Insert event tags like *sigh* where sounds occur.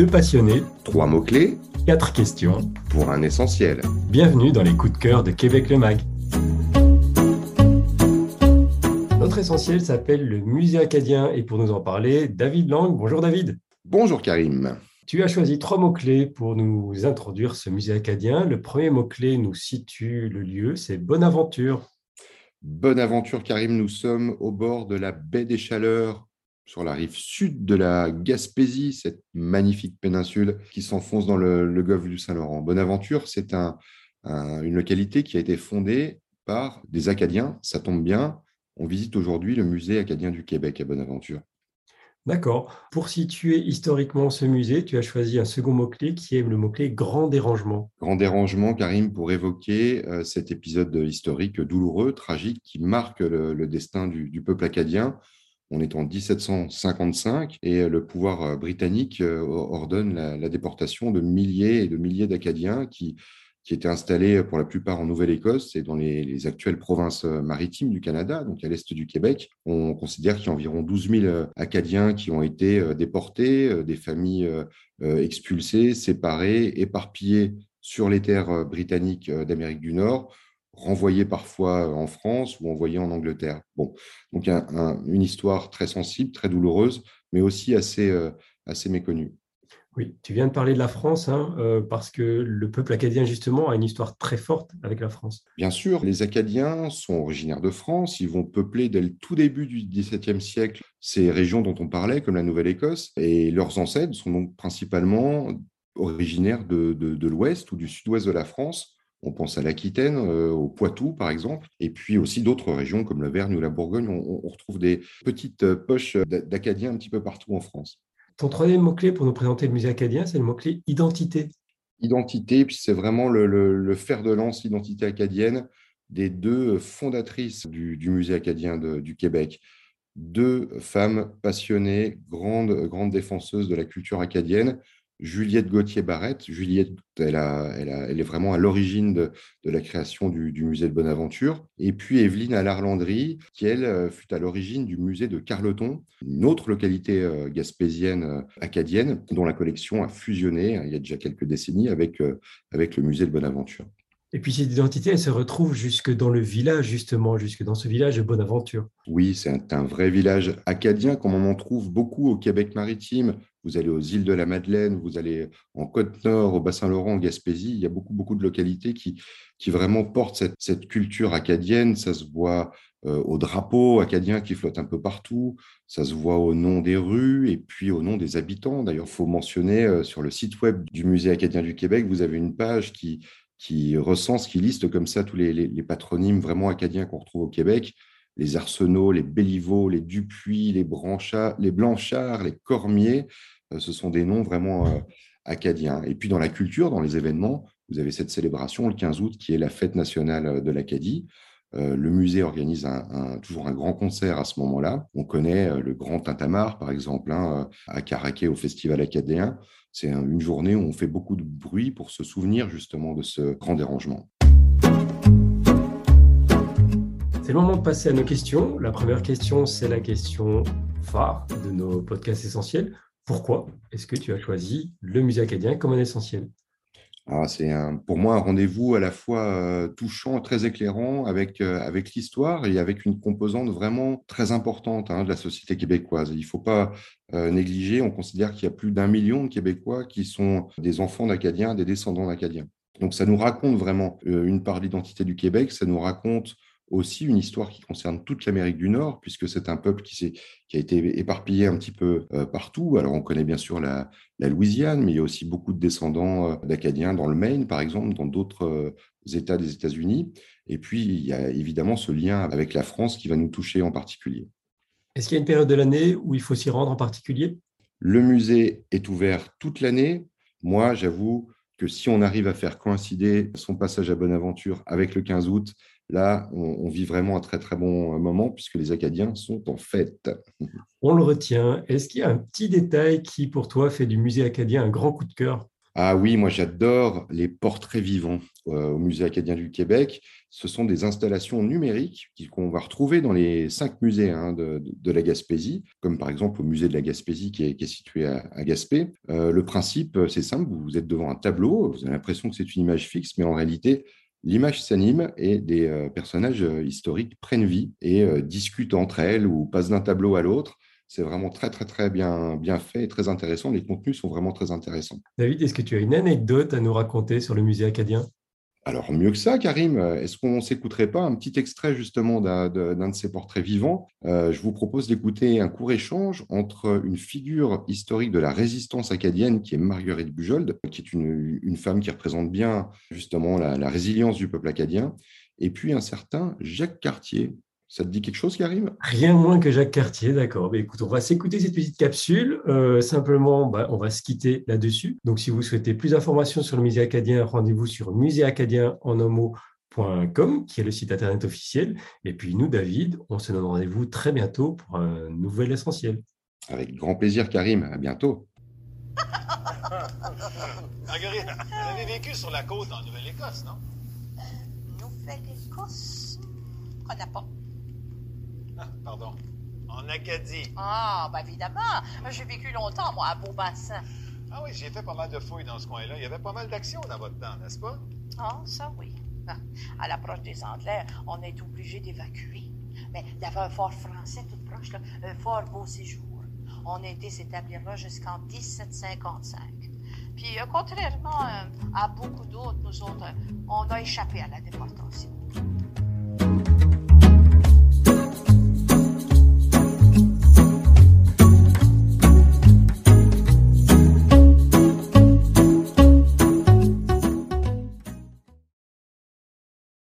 Deux passionnés, Trois mots-clés quatre questions. pour un essentiel. Bienvenue dans les coups de cœur de Québec le Mag. Notre essentiel s'appelle le musée acadien et pour nous en parler, David Lang. Bonjour David. Bonjour Karim. Tu as choisi trois mots-clés pour nous introduire ce musée acadien. Le premier mot-clé nous situe le lieu, c'est Bonaventure. Bonne aventure Karim, nous sommes au bord de la baie des Chaleurs, sur la rive sud de la Gaspésie, cette magnifique péninsule qui s'enfonce dans le, le golfe du Saint-Laurent. Bonaventure, c'est un- un- une localité qui a été fondée par des Acadiens. Ça tombe bien, on visite aujourd'hui le musée acadien du Québec à Bonaventure. D'accord. Pour situer historiquement ce musée, tu as choisi un second mot-clé qui est le mot-clé grand dérangement. Grand dérangement, Karim, pour évoquer euh, cet épisode historique douloureux, tragique, qui marque le, le destin du, du peuple acadien. On est en 1755 et le pouvoir euh, britannique euh, ordonne la, déportation de milliers et de milliers d'Acadiens qui, qui étaient installés pour la plupart en Nouvelle-Écosse et dans les, les actuelles provinces euh, maritimes du Canada, donc à l'est du Québec. On considère qu'il y a environ 12 000 euh, Acadiens qui ont été euh, déportés, euh, des familles euh, euh, expulsés, séparés, éparpillés sur les terres euh, britanniques euh, d'Amérique du Nord, renvoyés parfois euh, en France ou envoyés en Angleterre. Bon, donc un- un- une histoire très sensible, très douloureuse, mais aussi assez, euh, assez méconnue. Oui, tu viens de parler de la France, hein, euh, parce que le peuple acadien, justement, a une histoire très forte avec la France. Bien sûr, les Acadiens sont originaires de France, ils vont peupler dès le tout début du XVIIe siècle ces régions dont on parlait, comme la Nouvelle-Écosse, et leurs ancêtres sont donc principalement originaires de, de- de l'ouest ou du sud-ouest de la France. On pense à l'Aquitaine, euh, au Poitou par exemple, et puis aussi d'autres régions comme l'Auvergne ou la Bourgogne. On, on retrouve des petites euh, poches d'a- d'Acadiens un petit peu partout en France. Ton troisième mot-clé pour nous présenter le musée acadien, c'est le mot-clé identité. identité, puis c'est vraiment le, le- le fer de lance, l'identité acadienne des deux fondatrices du, du musée acadien de- du Québec. Deux femmes passionnées, grandes, grandes défenseuses de la culture acadienne. Juliette Gauthier-Barrette. Juliette, elle, a- elle, a- elle est vraiment à l'origine de, de la création du, du musée de Bonaventure. Et puis Evelyne Allard-Landry, qui, elle, euh, fut à l'origine du musée de Carleton, une autre localité euh, gaspésienne euh, acadienne, dont la collection a fusionné hein, il y a déjà quelques décennies avec, avec le musée de Bonaventure. Et puis cette identité, elle se retrouve jusque dans le village, justement, jusque dans ce village de Bonaventure. Oui, c'est un, un vrai village acadien, comme on en trouve beaucoup au Québec maritime. Vous allez aux îles de la Madeleine, vous allez en Côte-Nord, au Bassin-Laurent, en Gaspésie. Il y a beaucoup, beaucoup de localités qui, vraiment portent cette, culture acadienne. Ça se voit euh, au drapeau acadien qui flotte un peu partout. Ça se voit au nom des rues et puis au nom des habitants. D'ailleurs, il faut mentionner euh, sur le site web du Musée acadien du Québec, vous avez une page qui, recense, qui liste comme ça tous les patronymes vraiment acadiens qu'on retrouve au Québec les Arsenault, les Béliveau, les Dupuis, les, Branchards, les Blanchards, les Cormiers, euh, ce sont des noms vraiment euh, acadiens. Et puis dans la culture, dans les événements, vous avez cette célébration le 15 août qui est la fête nationale euh, de l'Acadie. Le musée organise toujours un grand concert à ce moment-là. On connaît le Grand Tintamarre, par exemple, hein, à Caraquet au Festival acadien. C'est un- une journée où on fait beaucoup de bruit pour se souvenir justement de ce grand dérangement. C'est le moment de passer à nos questions. La première question, c'est la question phare de nos podcasts essentiels. Pourquoi est-ce que tu as choisi le musée acadien comme un essentiel? Ah, c'est pour moi un rendez-vous à la fois euh, touchant, très éclairant avec, euh, avec l'histoire et avec une composante vraiment très importante hein, de la société québécoise. Il ne faut pas euh, négliger, on considère qu'il y a plus d'un million de Québécois qui sont des enfants d'Acadiens, des descendants d'Acadiens. Donc ça nous raconte vraiment une part de l'identité du Québec, ça nous raconte aussi une histoire qui concerne toute l'Amérique du Nord, puisque c'est un peuple qui, qui a été éparpillé un petit peu euh, partout. Alors on connaît bien sûr la, la Louisiane, mais il y a aussi beaucoup de descendants euh, d'Acadiens dans le Maine, par exemple, dans d'autres euh, États des États-Unis. Et puis, il y a évidemment ce lien avec la France qui va nous toucher en particulier. Est-ce qu'il y a une période de l'année où il faut s'y rendre en particulier? Le musée est ouvert toute l'année. Moi, j'avoue que si on arrive à faire coïncider son passage à Bonaventure avec le 15 août, là, on, on vit vraiment un très très bon moment puisque les Acadiens sont en fête. *laughs* On le retient. Est-ce qu'il y a un petit détail qui, pour toi, fait du musée acadien un grand coup de cœur? Ah oui, moi j'adore les portraits vivants euh, au Musée acadien du Québec. Ce sont des installations numériques qu'on va retrouver dans les cinq musées hein, de, la Gaspésie, comme par exemple au musée de la Gaspésie qui est, situé à, Gaspé. Euh, le principe, c'est simple, vous êtes devant un tableau, vous avez l'impression que c'est une image fixe, mais en réalité, L'image s'anime et des euh, personnages historiques prennent vie et discutent entre elles ou passent d'un tableau à l'autre. C'est vraiment très, très, très bien, bien fait et très intéressant. Les contenus sont vraiment très intéressants. David, est-ce que tu as une anecdote à nous raconter sur le musée acadien? Alors, mieux que ça, Karim, est-ce qu'on s'écouterait pas un petit extrait justement d'un de, ces portraits vivants? Euh, Je vous propose d'écouter un court échange entre une figure historique de la résistance acadienne, qui est Marguerite Bujold, qui est une, femme qui représente bien justement la, résilience du peuple acadien, et puis un certain Jacques Cartier, ça te dit quelque chose, Karim? Rien moins que Jacques Cartier, d'accord. écoute, on va s'écouter cette petite capsule. Euh, simplement, bah, on va se quitter là-dessus. Donc, si vous souhaitez plus d'informations sur le musée acadien, rendez-vous sur muséacadien.com, qui est le site internet officiel. Et puis, nous, David, on se donne rendez-vous très bientôt pour un nouvel essentiel. Avec grand plaisir, Karim. À bientôt. *laughs* Marguerite, vous avez vécu sur la côte en Nouvelle-Écosse, non? Nouvelle-Écosse? On n'a pas. *laughs* Pardon. En Acadie. Ah, ben évidemment. J'ai vécu longtemps, moi, à Beaubassin. Ah oui, j'ai fait pas mal de fouilles dans ce coin-là. Il y avait pas mal d'actions dans votre temps, n'est-ce pas? Ah, ça oui. Ah, à l'approche des Anglais, on est obligé d'évacuer. Mais il y avait un fort français tout proche, là, un fort beau séjour. On a été s'établir là jusqu'en 1755. Puis, euh, contrairement euh, à beaucoup d'autres, nous autres, on a échappé à la déportation.